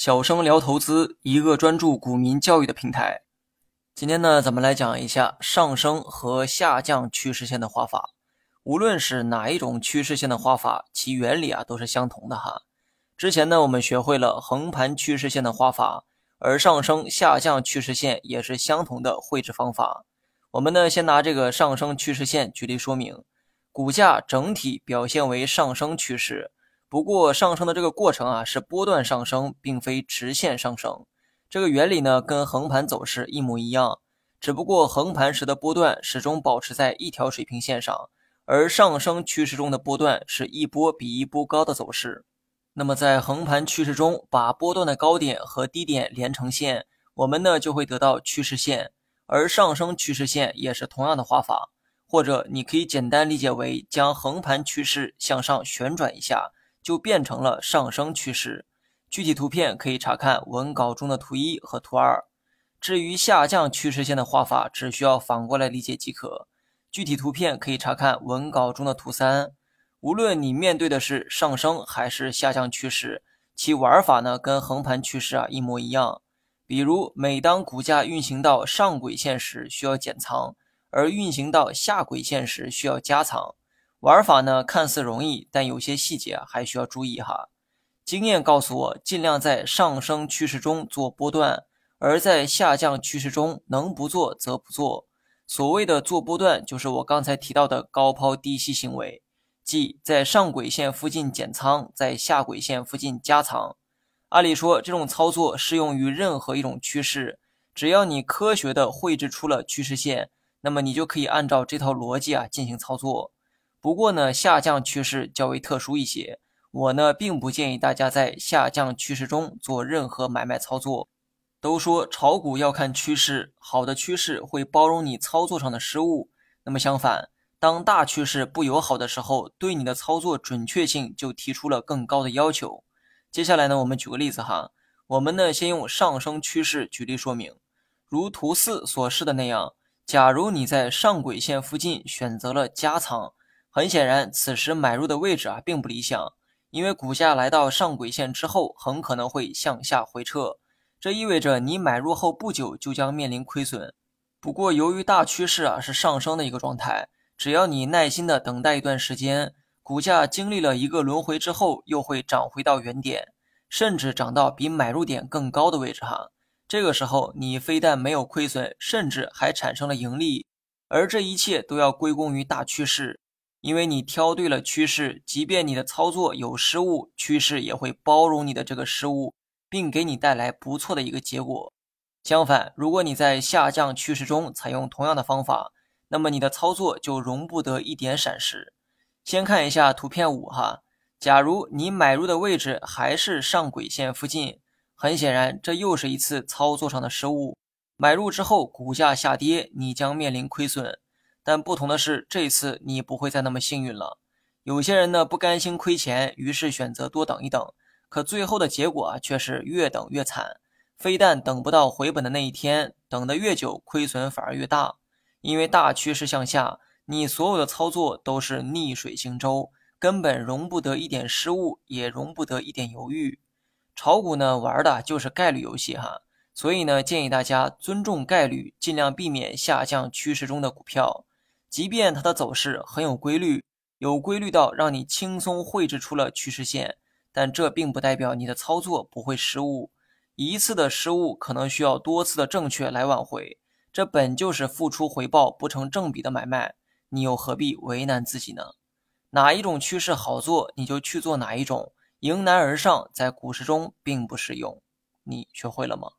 小生聊投资，一个专注股民教育的平台。今天呢，咱们来讲一下上升和下降趋势线的画法。无论是哪一种趋势线的画法，其原理啊都是相同的哈。之前呢，我们学会了横盘趋势线的画法，而上升、下降趋势线也是相同的绘制方法。我们呢，先拿这个上升趋势线举例说明，股价整体表现为上升趋势。不过上升的这个过程啊是波段上升，并非直线上升。这个原理呢跟横盘走势一模一样，只不过横盘时的波段始终保持在一条水平线上，而上升趋势中的波段是一波比一波高的走势。那么在横盘趋势中，把波段的高点和低点连成线，我们呢就会得到趋势线。而上升趋势线也是同样的画法，或者你可以简单理解为将横盘趋势向上旋转一下。就变成了上升趋势。具体图片可以查看文稿中的图一和图二。至于下降趋势线的画法，只需要反过来理解即可。具体图片可以查看文稿中的图三。无论你面对的是上升还是下降趋势，其玩法呢跟横盘趋势啊一模一样。比如，每当股价运行到上轨线时，需要减仓；而运行到下轨线时，需要加仓。玩法呢看似容易，但有些细节还需要注意哈。经验告诉我，尽量在上升趋势中做波段，而在下降趋势中能不做则不做。所谓的做波段，就是我刚才提到的高抛低吸行为，即在上轨线附近减仓，在下轨线附近加仓。按理说，这种操作适用于任何一种趋势，只要你科学的绘制出了趋势线，那么你就可以按照这套逻辑啊进行操作。不过呢，下降趋势较为特殊一些，我呢并不建议大家在下降趋势中做任何买卖操作。都说炒股要看趋势，好的趋势会包容你操作上的失误。那么相反，当大趋势不友好的时候，对你的操作准确性就提出了更高的要求。接下来呢，我们举个例子哈，我们呢先用上升趋势举例说明，如图四所示的那样，假如你在上轨线附近选择了加仓。很显然，此时买入的位置啊并不理想，因为股价来到上轨线之后，很可能会向下回撤，这意味着你买入后不久就将面临亏损。不过，由于大趋势啊是上升的一个状态，只要你耐心的等待一段时间，股价经历了一个轮回之后，又会涨回到原点，甚至涨到比买入点更高的位置哈。这个时候，你非但没有亏损，甚至还产生了盈利，而这一切都要归功于大趋势。因为你挑对了趋势，即便你的操作有失误，趋势也会包容你的这个失误，并给你带来不错的一个结果。相反，如果你在下降趋势中采用同样的方法，那么你的操作就容不得一点闪失。先看一下图片五哈，假如你买入的位置还是上轨线附近，很显然这又是一次操作上的失误。买入之后股价下跌，你将面临亏损。但不同的是，这次你不会再那么幸运了。有些人呢不甘心亏钱，于是选择多等一等，可最后的结果啊却是越等越惨。非但等不到回本的那一天，等得越久，亏损反而越大。因为大趋势向下，你所有的操作都是逆水行舟，根本容不得一点失误，也容不得一点犹豫。炒股呢玩的就是概率游戏哈，所以呢建议大家尊重概率，尽量避免下降趋势中的股票。即便它的走势很有规律，有规律到让你轻松绘制出了趋势线，但这并不代表你的操作不会失误。一次的失误可能需要多次的正确来挽回，这本就是付出回报不成正比的买卖，你又何必为难自己呢？哪一种趋势好做，你就去做哪一种，迎难而上在股市中并不适用。你学会了吗？